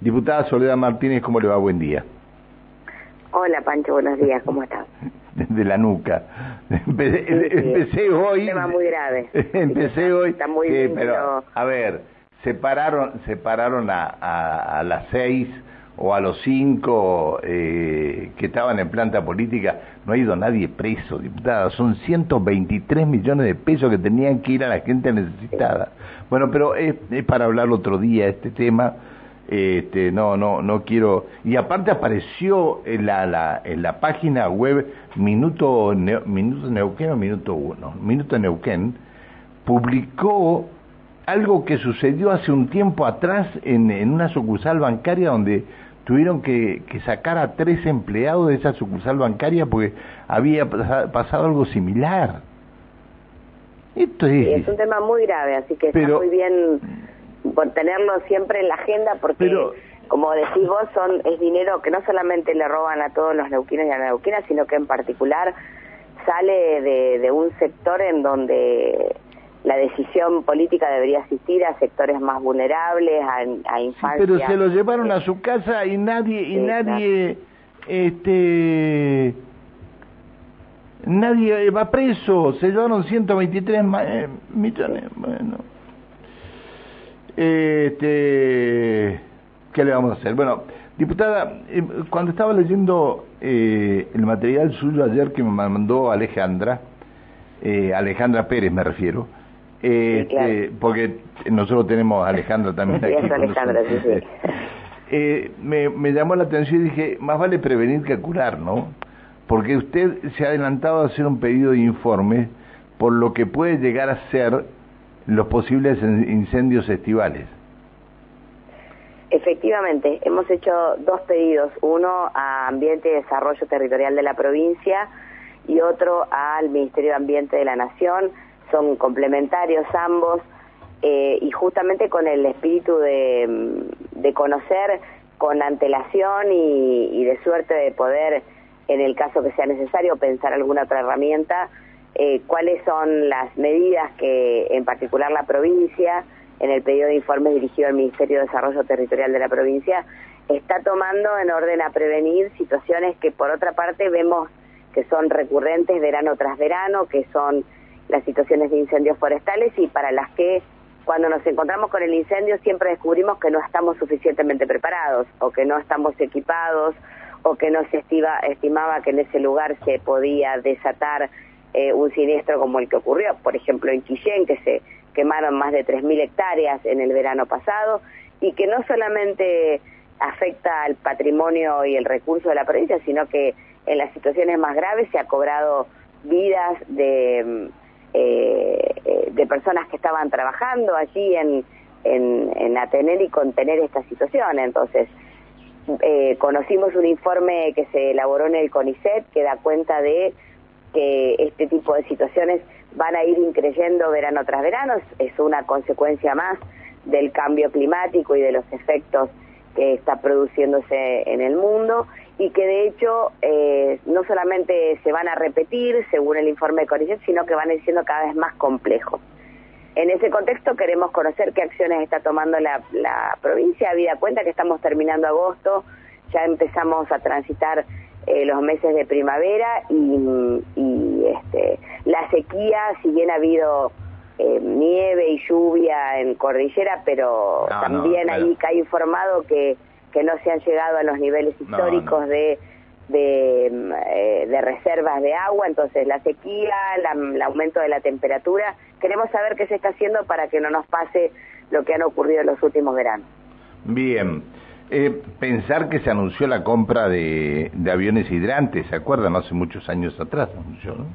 Diputada Soledad Martínez, ¿cómo le va? Buen día. Hola Pancho, buenos días, ¿cómo estás? De la nuca. Empecé, hoy. Un tema muy grave. Empecé hoy. Está muy bien, pero, a ver, se pararon, se pararon a, a, las seis o a los cinco eh, que estaban en planta política. No ha ido nadie preso, diputada. Son 123 millones de pesos que tenían que ir a la gente necesitada. Bueno, pero es, es para hablar otro día este tema este, no, no, no quiero. Y aparte apareció en la, la, en la página web Minuto, Minuto Neuquén o Minuto Uno, Minuto Neuquén, publicó algo que sucedió hace un tiempo atrás en, en una sucursal bancaria donde tuvieron que, que, sacar a tres empleados de esa sucursal bancaria porque había pasado algo similar. Esto es... es un tema muy grave, así que está muy bien por tenerlo siempre en la agenda porque como decís vos son es dinero que no solamente le roban a todos los neuquinos y a las neuquinas sino que en particular sale de, de un sector en donde la decisión política debería asistir a sectores más vulnerables, a, a infancia. pero se lo llevaron a su casa y nadie y nadie este nadie va preso, se llevaron 123 eh, millones, bueno. Este, ¿Qué le vamos a hacer? Bueno, diputada, eh, cuando estaba leyendo eh, el material suyo ayer que me mandó Alejandra, eh, Alejandra Pérez me refiero, este, porque nosotros tenemos a Alejandra también aquí. Alejandra, sí, me, me llamó la atención y dije, más vale prevenir que curar, ¿no? Porque usted se ha adelantado a hacer un pedido de informe por lo que puede llegar a ser los posibles incendios estivales. Efectivamente, hemos hecho dos pedidos, uno a Ambiente y Desarrollo Territorial de la provincia y otro al Ministerio de Ambiente de la Nación, son complementarios ambos eh, y justamente con el espíritu de, de conocer con antelación y de suerte de poder, en el caso que sea necesario, pensar alguna otra herramienta eh, cuáles son las medidas que en particular la provincia, en el pedido de informes dirigido al Ministerio de Desarrollo Territorial de la provincia, está tomando en orden a prevenir situaciones que por otra parte vemos que son recurrentes verano tras verano, que son las situaciones de incendios forestales y para las que cuando nos encontramos con el incendio siempre descubrimos que no estamos suficientemente preparados o que no estamos equipados o que no se estimaba que en ese lugar se podía desatar eh, un siniestro como el que ocurrió, por ejemplo, en Quillén, que se quemaron más de 3.000 hectáreas en el verano pasado y que no solamente afecta al patrimonio y el recurso de la provincia, sino que en las situaciones más graves se ha cobrado vidas de, eh, de personas que estaban trabajando allí en, en, en atener y contener esta situación. Entonces, eh, conocimos un informe que se elaboró en el CONICET que da cuenta de que este tipo de situaciones van a ir increyendo verano tras verano, es una consecuencia más del cambio climático y de los efectos que está produciéndose en el mundo y que de hecho eh, no solamente se van a repetir según el informe de Coricet, sino que van a ir siendo cada vez más complejos. En ese contexto queremos conocer qué acciones está tomando la, la provincia, habida cuenta que estamos terminando agosto, ya empezamos a transitar eh, los meses de primavera y, y, este, la sequía, si bien ha habido eh, nieve y lluvia en cordillera, pero también ahí cae informado que, que no se han llegado a los niveles históricos de de, eh, de, reservas de agua, entonces la sequía, el aumento de la temperatura. Queremos saber qué se está haciendo para que no nos pase lo que han ocurrido en los últimos veranos. Bien. Eh, pensar que se anunció la compra de, aviones hidrantes, ¿se acuerdan? Hace muchos años atrás anunció, ¿no?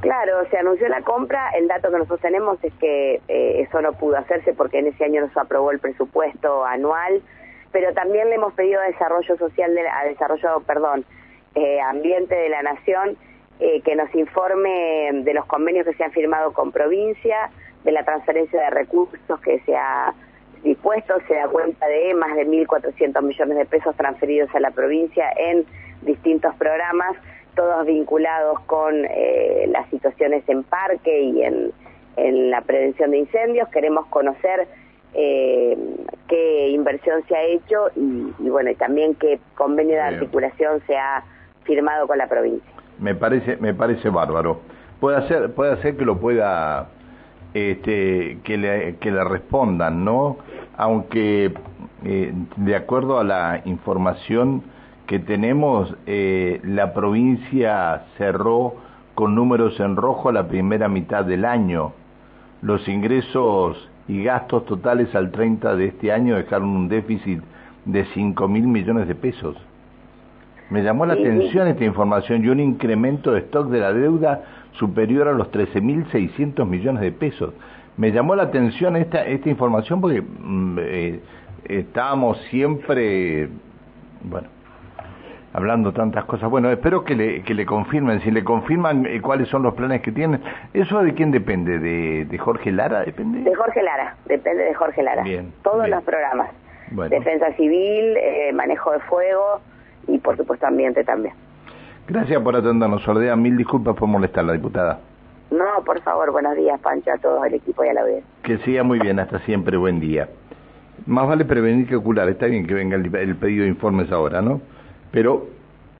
Claro, se anunció la compra, el dato que nosotros tenemos es que eh, eso no pudo hacerse porque en ese año no se aprobó el presupuesto anual, pero también le hemos pedido a Desarrollo Social, de a Desarrollo, perdón, eh, Ambiente de la Nación, eh, que nos informe de los convenios que se han firmado con provincia, de la transferencia de recursos que se ha dispuesto, se da cuenta de más de 1.400 millones de pesos transferidos a la provincia en distintos programas, todos vinculados con eh, las situaciones en parque y en, en, la prevención de incendios. Queremos conocer eh, qué inversión se ha hecho y, bueno, y también qué convenio de articulación se ha firmado con la provincia. Me parece, me parece bárbaro. Puede ser, puede ser que lo pueda, este, que le, que le respondan, ¿no? Aunque eh, de acuerdo a la información que tenemos, eh, la provincia cerró con números en rojo la primera mitad del año. Los ingresos y gastos totales al 30 de este año dejaron un déficit de 5 mil millones de pesos. Me llamó la atención esta información y un incremento de stock de la deuda superior a los 13.600 millones de pesos. Me llamó la atención esta, esta información porque mm, eh, estábamos siempre, bueno, hablando tantas cosas. Bueno, espero que le, que le confirmen, si le confirman eh, cuáles son los planes que tienen. ¿Eso de quién depende? ¿De, de Jorge Lara? ¿Depende? De Jorge Lara, depende de Jorge Lara. Bien, Todos los programas. Defensa civil, eh, manejo de fuego y por supuesto ambiente también. Gracias por atendernos, Ordea. Mil disculpas por molestar la diputada. No, por favor, buenos días, Pancho, a todo el equipo y a la audiencia. Que siga muy bien, hasta siempre, buen día. Más vale prevenir que ocular, está bien que venga el, el pedido de informes ahora, ¿no? Pero